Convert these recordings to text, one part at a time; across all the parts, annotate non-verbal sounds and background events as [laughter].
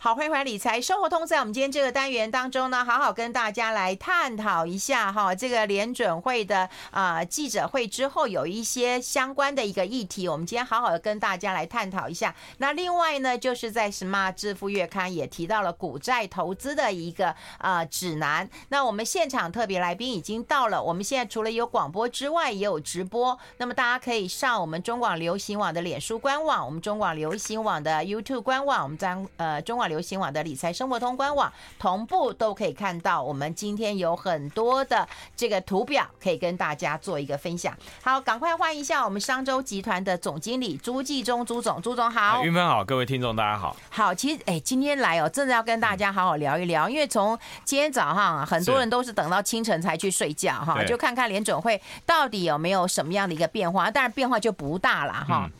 好，欢迎回来理财生活通，在我们今天这个单元当中呢，好好跟大家来探讨一下哈，这个联准会的啊、记者会之后有一些相关的一个议题，我们今天好好的跟大家来探讨一下。那另外呢，就是在 Smart 致富月刊也提到了股债投资的一个啊、指南。那我们现场特别来宾已经到了，我们现在除了有广播之外，也有直播。那么大家可以上我们中广流行网的脸书官网，我们中广流行网的 YouTube 官网，我们在呃中广。流行网的理财生活通官网同步都可以看到，我们今天有很多的这个图表可以跟大家做一个分享。好，赶快换一下我们商州集团的总经理朱继忠朱总，朱总好，云芬好，各位听众大家好。好，其实哎，今天来哦，真的要跟大家好好聊一聊，因为从今天早上啊，很多人都是等到清晨才去睡觉哈，就看看联准会到底有没有什么样的一个变化，当然变化就不大了哈。嗯，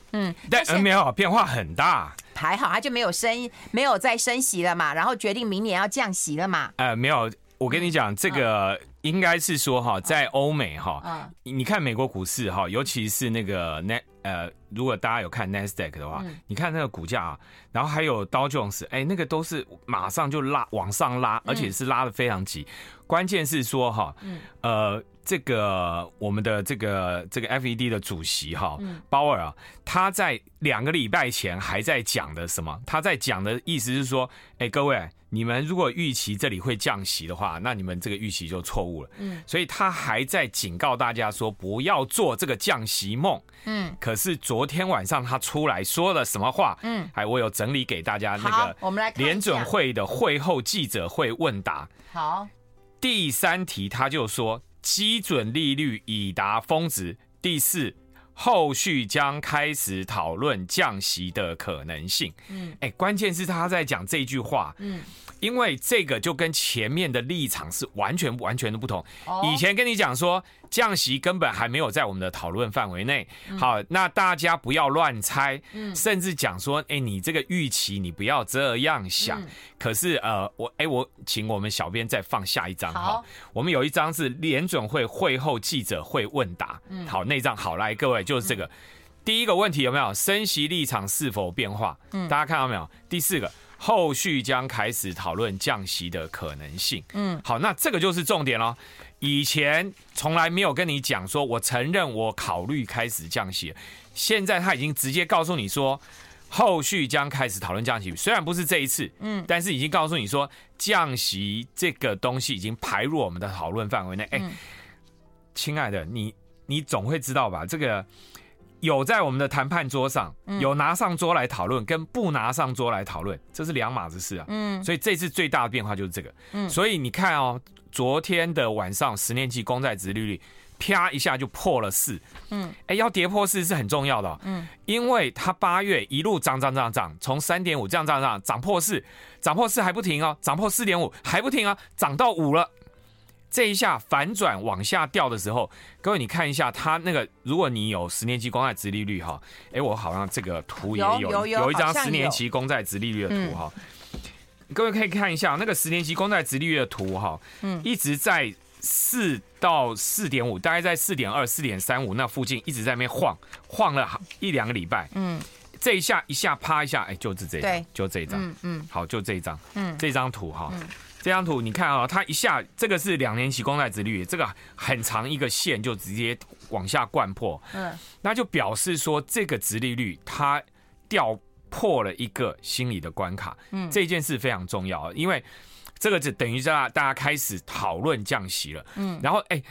但没有变化很大。还好，他就没有升，没有再升息了嘛，然后决定明年要降息了嘛。呃，没有，我跟你讲，这个应该是说哈，在欧美哈，你看美国股市哈，尤其是那个那呃，如果大家有看 Nasdaq 的话，你看那个股价啊，然后还有 Dow Jones，哎，那个都是马上就拉往上拉，而且是拉的非常急。关键是说哈，呃。这个我们的这个这个 FED 的主席哈鲍尔啊，他在两个礼拜前还在讲的什么？他在讲的意思是说，哎，各位，你们如果预期这里会降息的话，那你们这个预期就错误了。嗯，所以他还在警告大家说，不要做这个降息梦。嗯，可是昨天晚上他出来说了什么话？嗯，哎，我有整理给大家那个，我们来联准会的会后记者会问答。好，第三题他就说。基准利率已达峰值。第四，后续将开始讨论降息的可能性。嗯，哎，关键是他在讲这句话。嗯。因为这个就跟前面的立场是完全完全的不同。以前跟你讲说降息根本还没有在我们的讨论范围内。好，那大家不要乱猜，嗯甚至讲说，哎，你这个预期你不要这样想。可是呃，我哎，我请我们小编再放下一张哈。我们有一张是联准会会后记者会问答。嗯好，那张好，来各位就是这个第一个问题有没有升息立场是否变化？嗯大家看到没有？第四个。后续将开始讨论降息的可能性。嗯，好，那这个就是重点喽。以前从来没有跟你讲说，我承认我考虑开始降息。现在他已经直接告诉你说，后续将开始讨论降息。虽然不是这一次，嗯，但是已经告诉你说，降息这个东西已经排入我们的讨论范围内。哎，亲爱的，你你总会知道吧？这个。有在我们的谈判桌上，有拿上桌来讨论，跟不拿上桌来讨论，这是两码子事啊。嗯，所以这次最大的变化就是这个。嗯，所以你看哦，昨天的晚上，十年期公债值利率啪一下就破了四。嗯，哎，要跌破四是很重要的。嗯，因为它八月一路涨涨涨涨，从三点五这样涨涨涨破四，涨破四还不停哦，涨破四点五还不停啊，涨到五了。这一下反转往下掉的时候，各位你看一下它那个，如果你有十年期公债殖利率哈，哎，我好像这个图也有有，一张十年期公债殖利率的图哈，各位可以看一下那个十年期公债殖利率的图哈，嗯，一直在四到四点五，大概在四点二、四点三五那附近一直在那边晃晃了一两个礼拜，嗯，这一下一下啪一下，哎，就是这张，就这一张，嗯嗯，好，就这一张，嗯，这张图哈。这张图你看啊，它一下这个是两年期公债殖利率，这个很长一个线就直接往下灌破，嗯，那就表示说这个殖利率它掉破了一个心理的关卡，嗯，这件事非常重要，因为这个就等于让大家开始讨论降息了，嗯，然后哎，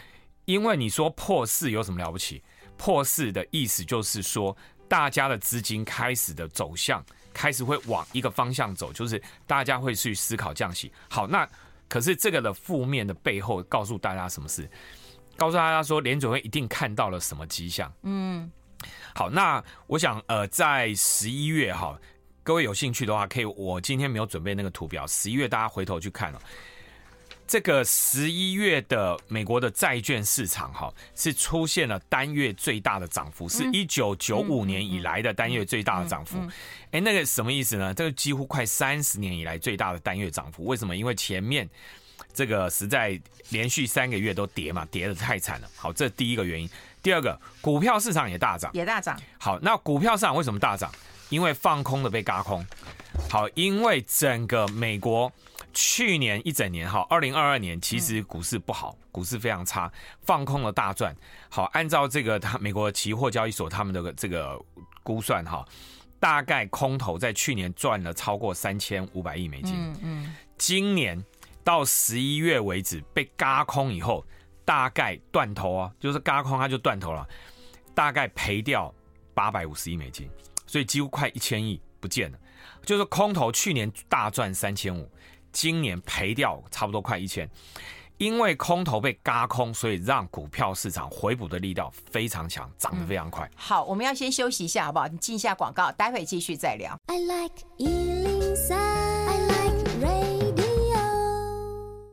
因为你说破四有什么了不起？破四的意思就是说大家的资金开始的走向。开始会往一个方向走，就是大家会去思考降息。好，那可是这个的负面的背后，告诉大家什么事？告诉大家说，联准会一定看到了什么迹象？嗯，好，那我想，呃，在十一月哈，各位有兴趣的话，可以，我今天没有准备那个图表，十一月大家回头去看哦。这个十一月的美国的债券市场哈，是出现了单月最大的涨幅，是一九九五年以来的单月最大的涨幅。哎，那个什么意思呢？这个几乎快三十年以来最大的单月涨幅。为什么？因为前面这个实在连续三个月都跌嘛，跌的太惨了。好，这第一个原因。第二个，股票市场也大涨，也大涨。好，那股票市场为什么大涨？因为放空的被嘎空。好，因为整个美国。去年一整年哈，二零二二年其实股市不好，股市非常差，放空了大赚。好，按照这个他美国期货交易所他们的这个估算哈，大概空头在去年赚了超过三千五百亿美金。嗯嗯。今年到十一月为止被嘎空以后，大概断头啊，就是嘎空它就断头了，大概赔掉八百五十亿美金，所以几乎快一千亿不见了。就是空头去年大赚三千五。今年赔掉差不多快一千，因为空头被嘎空，所以让股票市场回补的力道非常强，涨得非常快。好，我们要先休息一下，好不好？你进一下广告，待会继续再聊。I like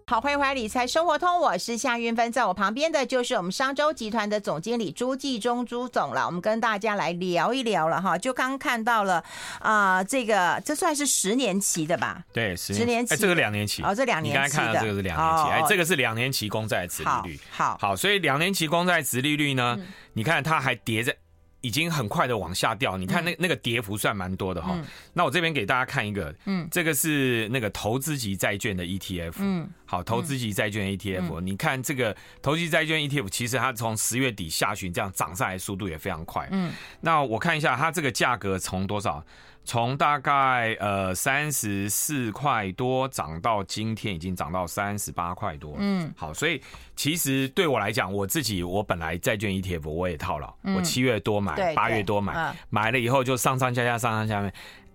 好，欢迎回来理财生活通，我是夏云芬，在我旁边的就是我们商周集团的总经理朱继忠朱总了。我们跟大家来聊一聊了哈，就刚看到了啊、呃，这个这算是十年期的吧？对，十年，期，哎，这个两年期哦，这两年期，你刚才看到这个是两年期，哦、哎，这个是两年期公债殖利率，好好，好，所以两年期公债殖利率呢，嗯、你看它还叠着。已经很快的往下掉，你看那那个跌幅算蛮多的哈。嗯、那我这边给大家看一个，嗯，这个是那个投资级债券的 ETF，嗯，好，投资级债券 ETF，嗯、你看这个投资级债券 ETF，其实它从十月底下旬这样涨上来速度也非常快，嗯，那我看一下它这个价格从多少？从大概呃三十四块多涨到今天已经涨到三十八块多，嗯，好，所以其实对我来讲，我自己我本来债券 ETF 我也套牢，我七月多买，八月多买，买了以后就上上下下上上下面，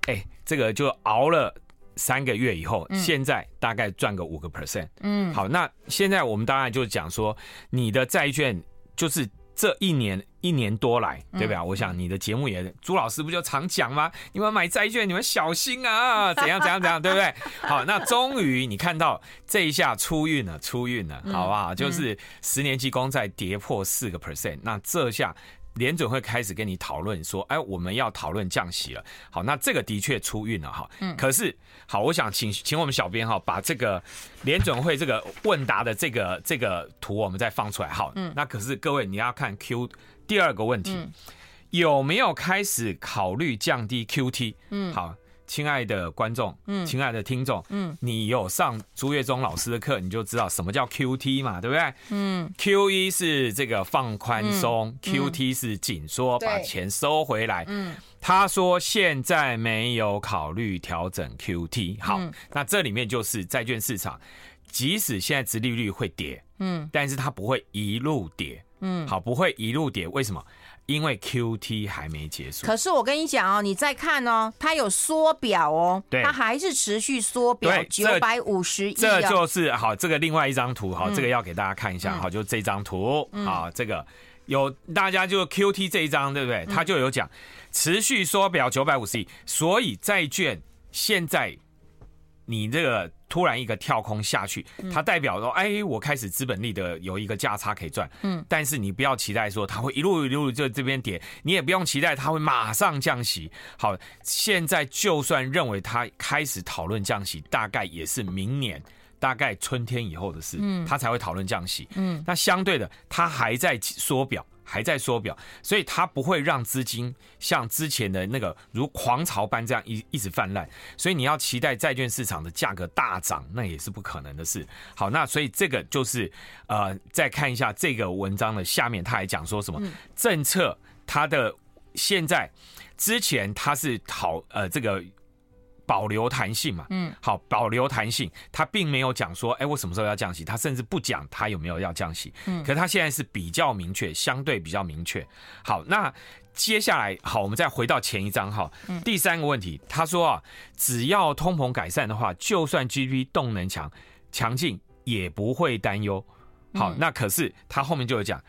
哎，这个就熬了三个月以后，现在大概赚个五个 percent，嗯，好，那现在我们当然就讲说你的债券就是。这一年一年多来，对吧？嗯、我想你的节目也，朱老师不就常讲吗？你们买债券，你们小心啊！[laughs] 怎样怎样怎样，对不对？好，那终于你看到这一下出运了，出运了，好不好？就是十年期公债跌破四个 percent，那这下。联准会开始跟你讨论说，哎，我们要讨论降息了。好，那这个的确出运了哈。嗯。可是，好，我想请请我们小编哈，把这个联准会这个问答的这个这个图，我们再放出来。好，嗯。那可是各位你要看 Q 第二个问题，有没有开始考虑降低 QT？嗯。好。亲爱的观众，嗯，亲爱的听众，嗯，你有上朱月忠老师的课，你就知道什么叫 QT 嘛，对不对？嗯，Q 一是这个放宽松，QT 是紧缩，把钱收回来。嗯，他说现在没有考虑调整 QT。好，那这里面就是债券市场，即使现在殖利率会跌，嗯，但是它不会一路跌，嗯，好，不会一路跌，为什么？因为 Q T 还没结束，可是我跟你讲哦，你再看哦，它有缩表哦，对，它还是持续缩表九百五十亿，这就是好，这个另外一张图好，这个要给大家看一下好，就这张图好，这个。有大家就 Q T 这一张对不对？它就有讲持续缩表九百五十亿，所以债券现在你这个。突然一个跳空下去，它代表说，哎，我开始资本利得有一个价差可以赚。嗯，但是你不要期待说它会一路一路就这边跌，你也不用期待它会马上降息。好，现在就算认为它开始讨论降息，大概也是明年，大概春天以后的事，嗯，它才会讨论降息。嗯，那相对的，它还在缩表。还在缩表，所以它不会让资金像之前的那个如狂潮般这样一一直泛滥，所以你要期待债券市场的价格大涨，那也是不可能的事。好，那所以这个就是呃，再看一下这个文章的下面，他还讲说什么政策，它的现在之前它是讨呃这个。保留弹性嘛，嗯，好，保留弹性，他并没有讲说，哎，我什么时候要降息，他甚至不讲他有没有要降息，嗯，可是他现在是比较明确，相对比较明确。好，那接下来，好，我们再回到前一章哈，第三个问题，他说啊，只要通膨改善的话，就算 GDP 动能强强劲，也不会担忧。好，那可是他后面就有讲，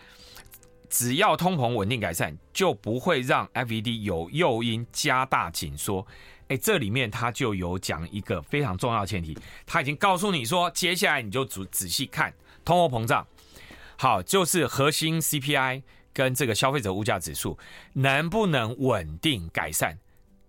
只要通膨稳定改善，就不会让 FED 有诱因加大紧缩。哎，这里面他就有讲一个非常重要的前提，他已经告诉你说，接下来你就仔仔细看通货膨胀，好，就是核心 CPI 跟这个消费者物价指数能不能稳定改善，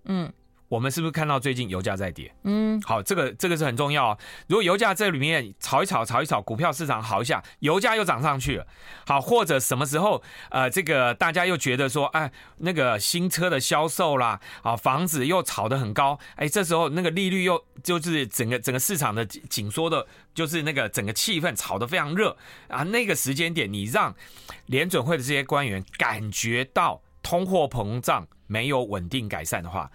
嗯。我们是不是看到最近油价在跌？嗯，好，这个这个是很重要哦。如果油价这里面炒一炒，炒一炒，股票市场好一下，油价又涨上去了。好，或者什么时候呃，这个大家又觉得说，哎，那个新车的销售啦，啊，房子又炒得很高，哎，这时候那个利率又就是整个整个市场的紧缩的，就是那个整个气氛炒得非常热啊。那个时间点，你让联准会的这些官员感觉到通货膨胀没有稳定改善的话。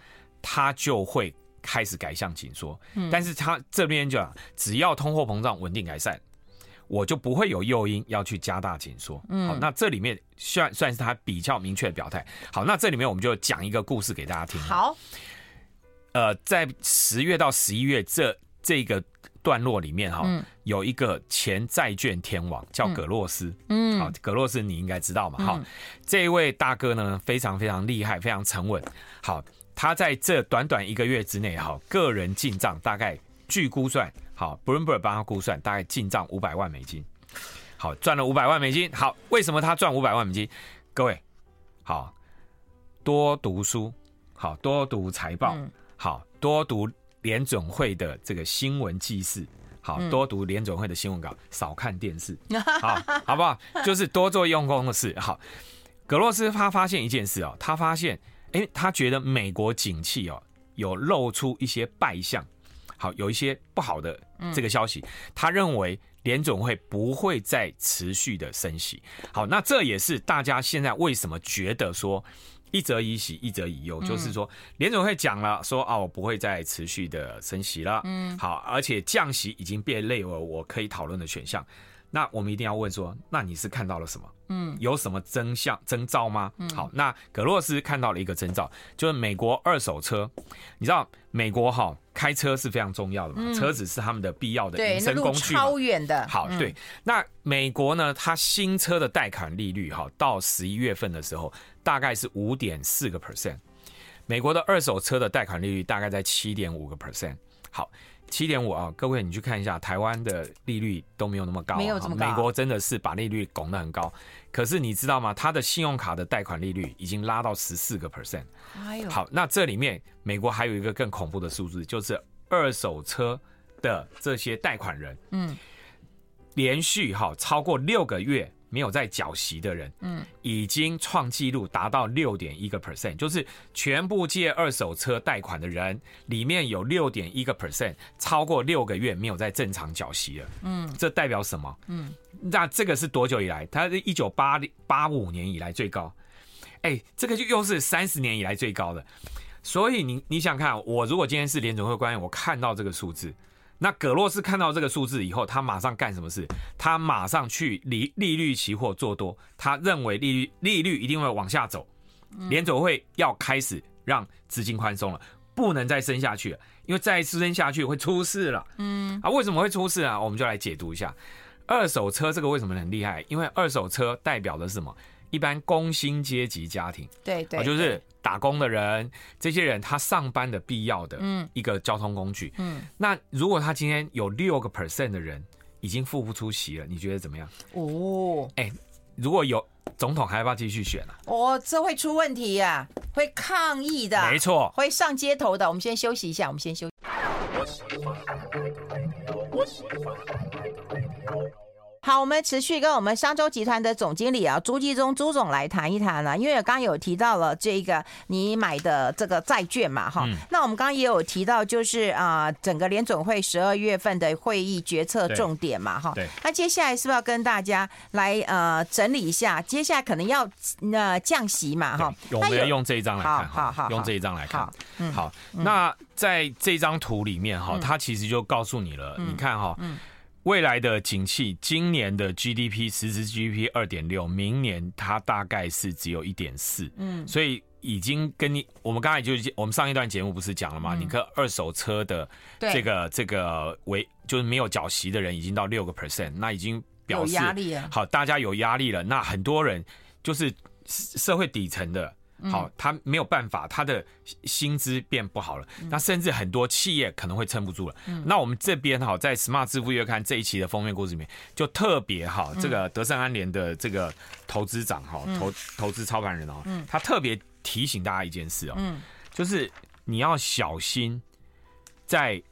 他就会开始改向紧缩，但是他这边就讲，只要通货膨胀稳定改善，我就不会有诱因要去加大紧缩。好，那这里面算算是他比较明确的表态。好，那这里面我们就讲一个故事给大家听。好，呃，在十月到十一月这这个段落里面，哈，有一个前债券天王叫葛洛斯。嗯，好，葛洛斯你应该知道嘛？好，这一位大哥呢，非常非常厉害，非常沉稳。好。他在这短短一个月之内，哈，个人进账大概据估算，好，Bloomberg 帮他估算，大概进账五百万美金，好，赚了五百万美金。好，为什么他赚五百万美金？各位，好，多读书，好多读财报，好多读联准会的这个新闻记事，好多读联准会的新闻稿，少看电视，[laughs] 好，好不好？就是多做用功的事。好，格洛斯他发现一件事哦，他发现。因为他觉得美国景气哦有露出一些败象，好，有一些不好的这个消息，他认为联总会不会再持续的升息。好，那这也是大家现在为什么觉得说一则以喜一则以忧，就是说联总会讲了说啊，我不会再持续的升息了，嗯，好，而且降息已经变类为我可以讨论的选项。那我们一定要问说，那你是看到了什么？嗯，有什么征象征兆吗？嗯，好，那葛洛斯看到了一个征兆，就是美国二手车。你知道美国哈开车是非常重要的嘛？嗯，车子是他们的必要的民生工具。超远的。好，对。那美国呢，它新车的贷款利率哈，到十一月份的时候大概是五点四个 percent。美国的二手车的贷款利率大概在七点五个 percent。好。七点五啊，各位你去看一下，台湾的利率都没有那么高，啊，没有这么高。美国真的是把利率拱得很高，可是你知道吗？它的信用卡的贷款利率已经拉到十四个 percent。哎呦，好，那这里面美国还有一个更恐怖的数字，就是二手车的这些贷款人，嗯，连续哈超过六个月。没有在缴息的人，嗯，已经创纪录达到六点一个 percent，就是全部借二手车贷款的人里面有六点一个 percent 超过六个月没有在正常缴息了，嗯，这代表什么？嗯，那这个是多久以来？它是一九八八五年以来最高，哎，这个就又是三十年以来最高的，所以你你想看，我如果今天是联准会官员，我看到这个数字。那葛洛斯看到这个数字以后，他马上干什么事？他马上去利利率期货做多，他认为利率利率一定会往下走，联准会要开始让资金宽松了，不能再升下去了，因为再升下去会出事了。嗯，啊，为什么会出事啊？我们就来解读一下，二手车这个为什么很厉害？因为二手车代表的是什么？一般工薪阶级家庭，对对，就是。打工的人，这些人他上班的必要的一个交通工具。嗯，那如果他今天有六个 percent 的人已经付不出席了，你觉得怎么样？哦，哎，如果有总统还要不要继续选啊？哦，这会出问题呀，会抗议的。没错，会上街头的。我们先休息一下，我们先休息。好，我们持续跟我们商周集团的总经理啊朱继忠朱总来谈一谈啊，因为刚刚有提到了这个你买的这个债券嘛，哈、嗯，那我们刚刚也有提到，就是啊，整个联总会十二月份的会议决策重点嘛，哈，那接下来是不是要跟大家来呃整理一下？接下来可能要呃降息嘛，哈，我们要用这一张来看，好好，用这一张来看，嗯，好，那在这张图里面哈，它其实就告诉你了，你看哈，嗯。未来的景气，今年的 GDP 实质 GDP 二点六，明年它大概是只有一点四，嗯，所以已经跟你我们刚才就我们上一段节目不是讲了吗？嗯、你看二手车的这个这个为就是没有缴息的人已经到六个 percent，那已经表示压力了。好，大家有压力了，那很多人就是社会底层的好，他没有办法，他的薪资变不好了，那甚至很多企业可能会撑不住了。那我们这边哈，在 Smart 致富月刊这一期的封面故事里面，就特别哈，这个德胜安联的这个投资长哈，投投资操盘人哦，他特别提醒大家一件事哦，就是你要小心在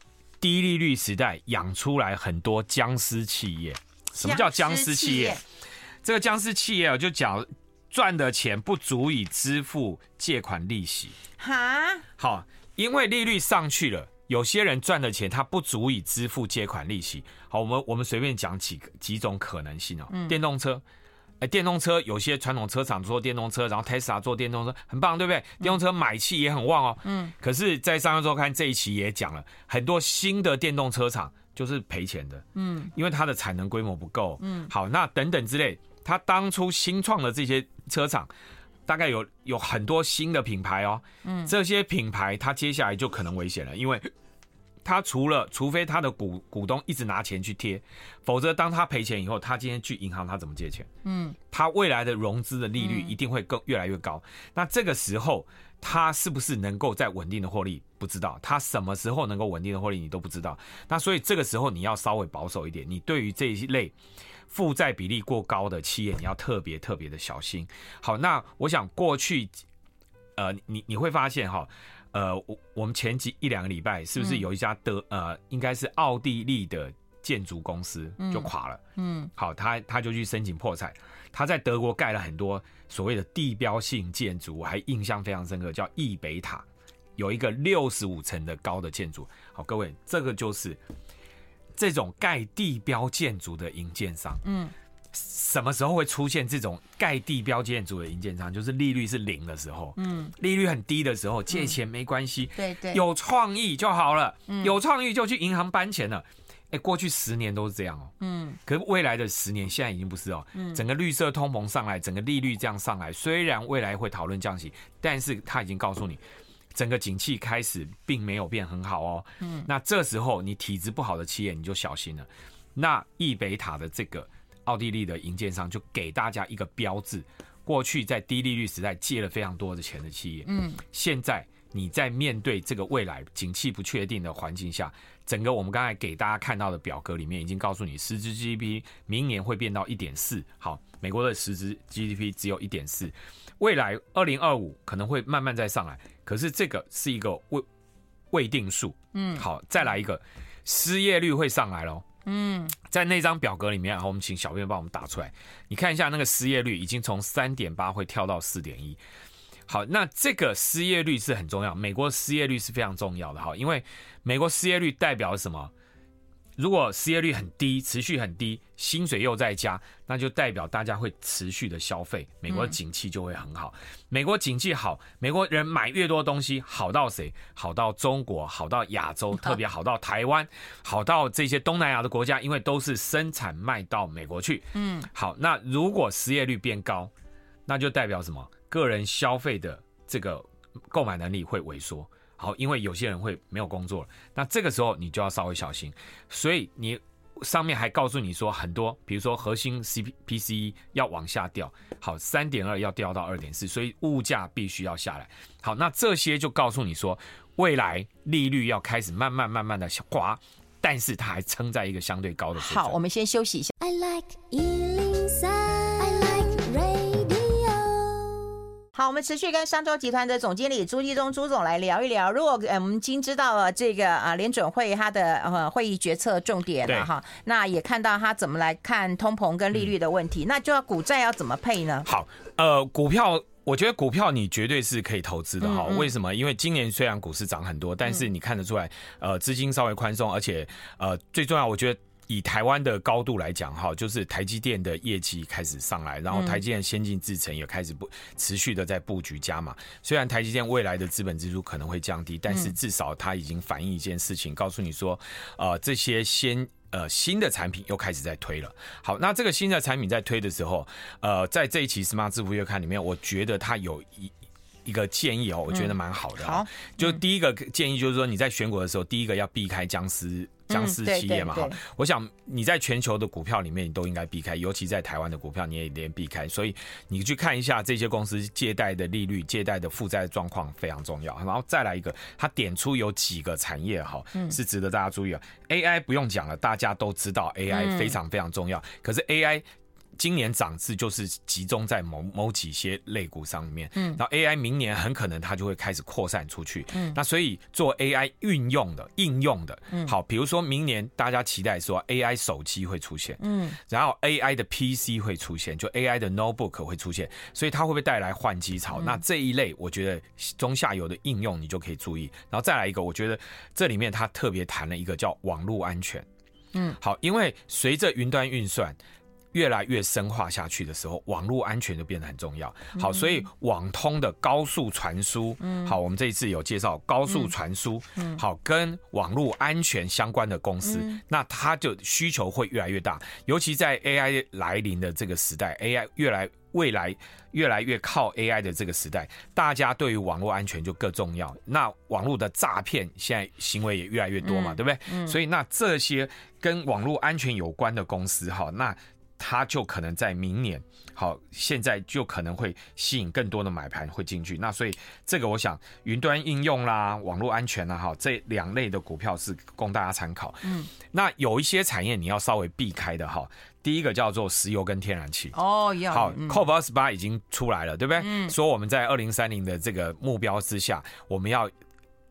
低利率时代养出来很多僵尸企业。什么叫僵尸企业？这个僵尸企业就讲。赚的钱不足以支付借款利息，哈，好，因为利率上去了，有些人赚的钱他不足以支付借款利息。好，我们我们随便讲几个几种可能性哦。电动车，哎，电动车有些传统车厂做电动车，然后 Tesla 做电动车，很棒，对不对？电动车买气也很旺哦。嗯，可是，在商业周刊这一期也讲了很多新的电动车厂就是赔钱的，嗯，因为它的产能规模不够，嗯，好，那等等之类。他当初新创的这些车厂，大概有有很多新的品牌哦，嗯，这些品牌它接下来就可能危险了，因为 [coughs] 它除了除非它的股股东一直拿钱去贴，否则当他赔钱以后，他今天去银行他怎么借钱？嗯，他未来的融资的利率一定会更越来越高。那这个时候他是不是能够在稳定的获利？不知道，他什么时候能够稳定的获利你都不知道。那所以这个时候你要稍微保守一点，你对于这一类。负债比例过高的企业，你要特别特别的小心。好，那我想过去，呃，你你会发现哈，呃，我我们前几一两个礼拜，是不是有一家德呃，应该是奥地利的建筑公司就垮了？嗯，好，他他就去申请破产。他在德国盖了很多所谓的地标性建筑，我还印象非常深刻，叫易北塔，有一个六十五层的高的建筑。好，各位，这个就是。这种盖地标建筑的营建商，嗯，什么时候会出现这种盖地标建筑的营建商？就是利率是零的时候，嗯，利率很低的时候，借钱没关系，对对，有创意就好了，嗯有创意就去银行搬钱了。哎，过去十年都是这样哦，嗯，可是未来的十年现在已经不是哦，嗯，整个绿色通膨上来，整个利率这样上来，虽然未来会讨论降息，但是他已经告诉你。整个景气开始并没有变很好哦，嗯，那这时候你体质不好的企业你就小心了。那易北塔的这个奥地利的营建商就给大家一个标志：过去在低利率时代借了非常多的钱的企业，嗯，现在你在面对这个未来景气不确定的环境下，整个我们刚才给大家看到的表格里面已经告诉你，实质 GDP 明年会变到一点四，好，美国的实质 GDP 只有一点四，未来二零二五可能会慢慢再上来。可是这个是一个未未定数，嗯，好，再来一个，失业率会上来咯。嗯，在那张表格里面，然后我们请小编帮我们打出来，你看一下那个失业率已经从三点八会跳到四点一，好，那这个失业率是很重要，美国失业率是非常重要的哈，因为美国失业率代表什么？如果失业率很低，持续很低，薪水又在加，那就代表大家会持续的消费，美国的景气就会很好。美国景气好，美国人买越多东西，好到谁？好到中国，好到亚洲，[laughs] 特别好到台湾，好到这些东南亚的国家，因为都是生产卖到美国去。嗯，好，那如果失业率变高，那就代表什么？个人消费的这个购买能力会萎缩。好，因为有些人会没有工作了，那这个时候你就要稍微小心。所以你上面还告诉你说很多，比如说核心 C P P C 要往下掉，好，三点二要掉到二点四，所以物价必须要下来。好，那这些就告诉你说，未来利率要开始慢慢慢慢的滑，但是它还撑在一个相对高的水准。好，我们先休息一下。I like 好，我们持续跟商周集团的总经理朱继忠朱总来聊一聊。如果呃我们已经知道了这个啊联准会它的呃会议决策重点了哈，那也看到他怎么来看通膨跟利率的问题，嗯、那就要股债要怎么配呢？好，呃，股票我觉得股票你绝对是可以投资的哈。为什么？因为今年虽然股市涨很多，但是你看得出来，呃，资金稍微宽松，而且呃最重要，我觉得。以台湾的高度来讲，哈，就是台积电的业绩开始上来，然后台积电先进制程也开始不持续的在布局加码。虽然台积电未来的资本支出可能会降低，但是至少它已经反映一件事情，告诉你说，呃，这些先呃新的产品又开始在推了。好，那这个新的产品在推的时候，呃，在这一期《Smart 致富月刊》里面，我觉得它有一。一个建议哦，我觉得蛮好的。好，就第一个建议就是说，你在选股的时候，第一个要避开僵尸僵尸企业嘛，哈、嗯，我想你在全球的股票里面，你都应该避开，尤其在台湾的股票，你也连避开。所以你去看一下这些公司借贷的利率、借贷的负债状况非常重要。然后再来一个，他点出有几个产业哈，是值得大家注意啊。AI 不用讲了，大家都知道 AI 非常非常重要。可是 AI 今年涨势就是集中在某某几些类股上面，嗯，然后 AI 明年很可能它就会开始扩散出去，嗯，那所以做 AI 运用的应用的，嗯，好，比如说明年大家期待说 AI 手机会出现，嗯，然后 AI 的 PC 会出现，就 AI 的 notebook 会出现，所以它会不会带来换机潮？那这一类我觉得中下游的应用你就可以注意，然后再来一个，我觉得这里面它特别谈了一个叫网络安全，嗯，好，因为随着云端运算。越来越深化下去的时候，网络安全就变得很重要。好，所以网通的高速传输，好，我们这一次有介绍高速传输，好，跟网络安全相关的公司，那它就需求会越来越大。尤其在 AI 来临的这个时代，AI 越来未来越来越靠 AI 的这个时代，大家对于网络安全就更重要。那网络的诈骗现在行为也越来越多嘛，对不对？所以那这些跟网络安全有关的公司，哈，那它就可能在明年，好，现在就可能会吸引更多的买盘会进去。那所以这个，我想云端应用啦、网络安全啦，哈，这两类的股票是供大家参考。嗯，那有一些产业你要稍微避开的哈。第一个叫做石油跟天然气。哦，要好，COP 二十八已经出来了，对不对？嗯。说我们在二零三零的这个目标之下，我们要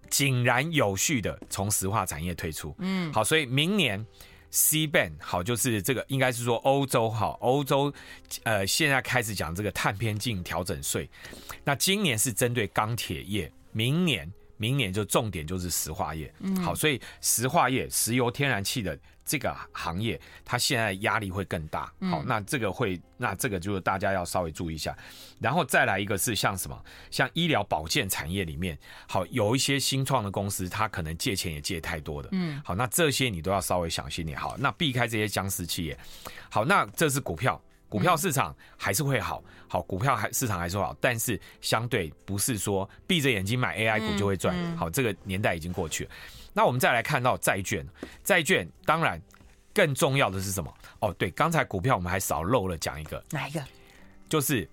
井然有序的从石化产业退出。嗯。好，所以明年。CBAM 好，就是这个应该是说欧洲好，欧洲呃现在开始讲这个碳边境调整税，那今年是针对钢铁业，明年明年就重点就是石化业，好，所以石化业、石油、天然气的。这个行业它现在压力会更大，好，那这个会，那这个就是大家要稍微注意一下。然后再来一个是像什么，像医疗保健产业里面，好，有一些新创的公司，它可能借钱也借太多的，嗯，好，那这些你都要稍微小心点，好，那避开这些僵尸企业，好，那这是股票，股票市场还是会好，好，股票还市场还是会好，但是相对不是说闭着眼睛买 AI 股就会赚，好，这个年代已经过去了。那我们再来看到债券，债券当然更重要的是什么？哦，对，刚才股票我们还少漏了讲一个，哪一个？就是。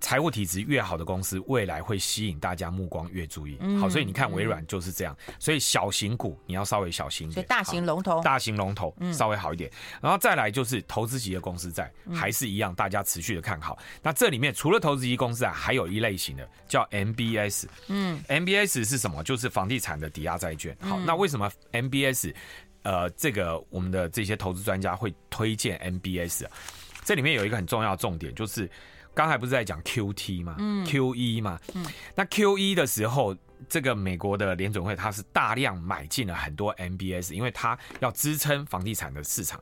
财务体质越好的公司，未来会吸引大家目光越注意。好，所以你看微软就是这样。所以小型股你要稍微小心一点。大型龙头，大型龙头稍微好一点。然后再来就是投资级的公司债，还是一样，大家持续的看好。那这里面除了投资级公司啊，还有一类型的叫 MBS。嗯，MBS 是什么？就是房地产的抵押债券。好，那为什么 MBS？呃，这个我们的这些投资专家会推荐 MBS 啊？这里面有一个很重要的重点就是。刚才不是在讲 QT 吗？嗯，QE 嘛，嗯，那 QE 的时候，这个美国的联准会它是大量买进了很多 MBS，因为它要支撑房地产的市场，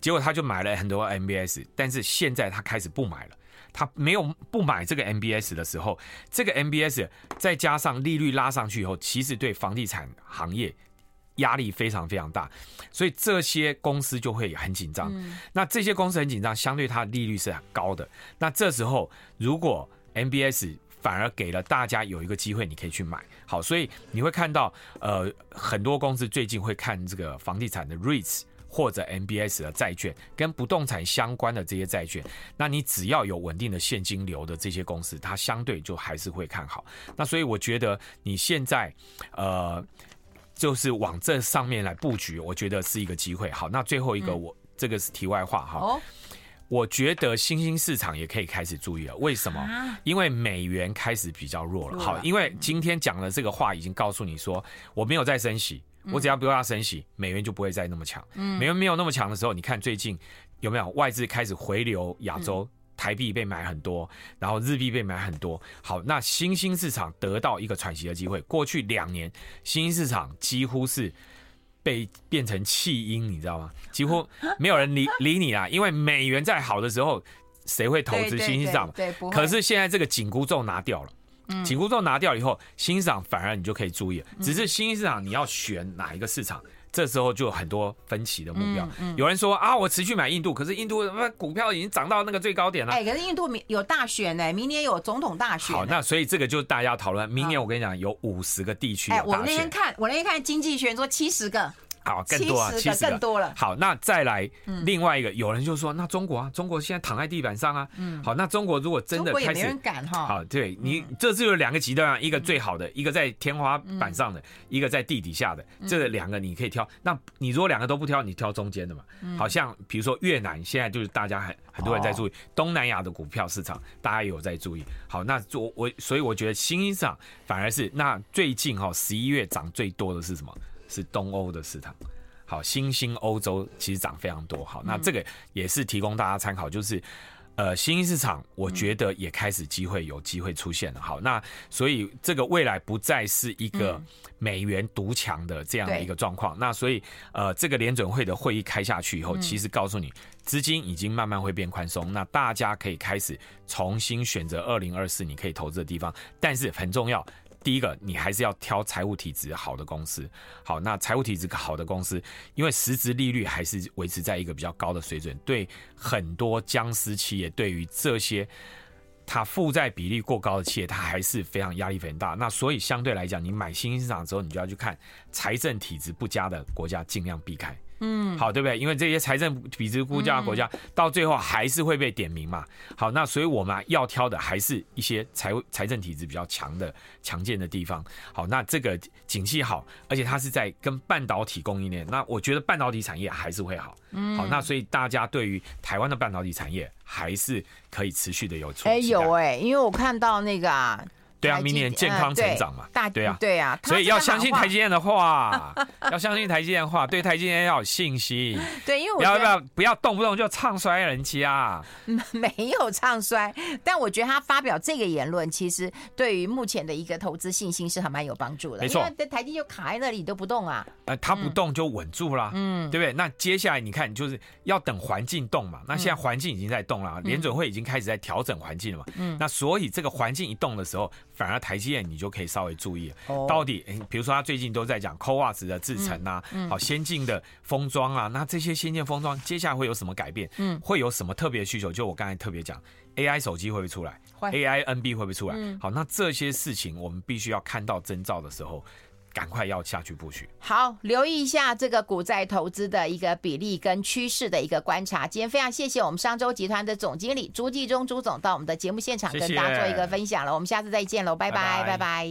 结果他就买了很多 MBS，但是现在他开始不买了，他没有不买这个 MBS 的时候，这个 MBS 再加上利率拉上去以后，其实对房地产行业。压力非常非常大，所以这些公司就会很紧张。那这些公司很紧张，相对它的利率是很高的。那这时候，如果 MBS 反而给了大家有一个机会，你可以去买。好，所以你会看到，呃，很多公司最近会看这个房地产的 REITs 或者 MBS 的债券，跟不动产相关的这些债券。那你只要有稳定的现金流的这些公司，它相对就还是会看好。那所以我觉得你现在，呃。就是往这上面来布局，我觉得是一个机会。好，那最后一个我，这个是题外话哈。哦，我觉得新兴市场也可以开始注意了。为什么？因为美元开始比较弱了。好，因为今天讲的这个话已经告诉你说，我没有再升息，我只要不要升息，美元就不会再那么强。美元没有那么强的时候，你看最近有没有外资开始回流亚洲？台币被买很多，然后日币被买很多。好，那新兴市场得到一个喘息的机会。过去两年，新兴市场几乎是被变成弃婴，你知道吗？几乎 [laughs] 没有人理理你啦，因为美元在好的时候，谁会投资新兴市场？对，可是现在这个紧箍咒拿掉了，紧箍咒拿掉以后，新兴市场反而你就可以注意了。只是新兴市场你要选哪一个市场？这时候就有很多分歧的目标。嗯嗯、有人说啊，我持续买印度，可是印度什么股票已经涨到那个最高点了。哎，可是印度明有大选呢，明年有总统大选。好，那所以这个就大家要讨论。明年我跟你讲，有五十个地区。哎，我那天看，我那天看经济学人说七十个。好，更多啊，七十个更多了。好，那再来另外一个，有人就说，那中国啊，中国现在躺在地板上啊。嗯。好，那中国如果真的开始，没人敢哈。好，对你这是有两个极端啊，一个最好的，一个在天花板上的，一个在地底下的，这两个你可以挑。那你如果两个都不挑，你挑中间的嘛。好像比如说越南，现在就是大家很很多人在注意东南亚的股票市场，大家也有在注意。好，那我我所以我觉得新兴市场反而是那最近哈十一月涨最多的是什么？是东欧的市场，好，新兴欧洲其实涨非常多，好，那这个也是提供大家参考，就是，呃，新兴市场我觉得也开始机会有机会出现了，好，那所以这个未来不再是一个美元独强的这样的一个状况，那所以呃，这个联准会的会议开下去以后，其实告诉你资金已经慢慢会变宽松，那大家可以开始重新选择二零二四你可以投资的地方，但是很重要。第一个，你还是要挑财务体质好的公司。好，那财务体质好的公司，因为实质利率还是维持在一个比较高的水准，对很多僵尸企业，对于这些它负债比例过高的企业，它还是非常压力非常大。那所以相对来讲，你买新兴市场之后，你就要去看财政体质不佳的国家，尽量避开。嗯，好，对不对？因为这些财政体质不佳的国家，到最后还是会被点名嘛。好，那所以我们要挑的还是一些财财政体制比较强的、强健的地方。好，那这个景气好，而且它是在跟半导体供应链，那我觉得半导体产业还是会好。嗯，好，那所以大家对于台湾的半导体产业还是可以持续的有。哎，有哎，因为我看到那个啊。对啊，明年健康成长嘛，大对啊，对啊，所以要相信台积电的话，[laughs] 要相信台积电的话，对台积电要有信心。[laughs] 对，因为要不要不要动不动就唱衰人家，[laughs] 没有唱衰，但我觉得他发表这个言论，其实对于目前的一个投资信心是还蛮有帮助的。没错，台积就卡在那里都不动啊，呃，他不动就稳住了，嗯，对不对？那接下来你看，就是要等环境动嘛。那现在环境已经在动了，联准会已经开始在调整环境了嘛。嗯，那所以这个环境一动的时候。反而台积电你就可以稍微注意，到底诶，比如说他最近都在讲 CoWoS 的制程啊，好先进的封装啊，那这些先进封装接下来会有什么改变？嗯，会有什么特别的需求？就我刚才特别讲，AI 手机会不会出来？AI NB 会不会出来？好，那这些事情我们必须要看到征兆的时候。赶快要下去布局，好，留意一下这个股债投资的一个比例跟趋势的一个观察。今天非常谢谢我们商周集团的总经理朱继忠朱总到我们的节目现场跟大家做一个分享了。谢谢，我们下次再见喽，拜拜，拜拜。拜拜。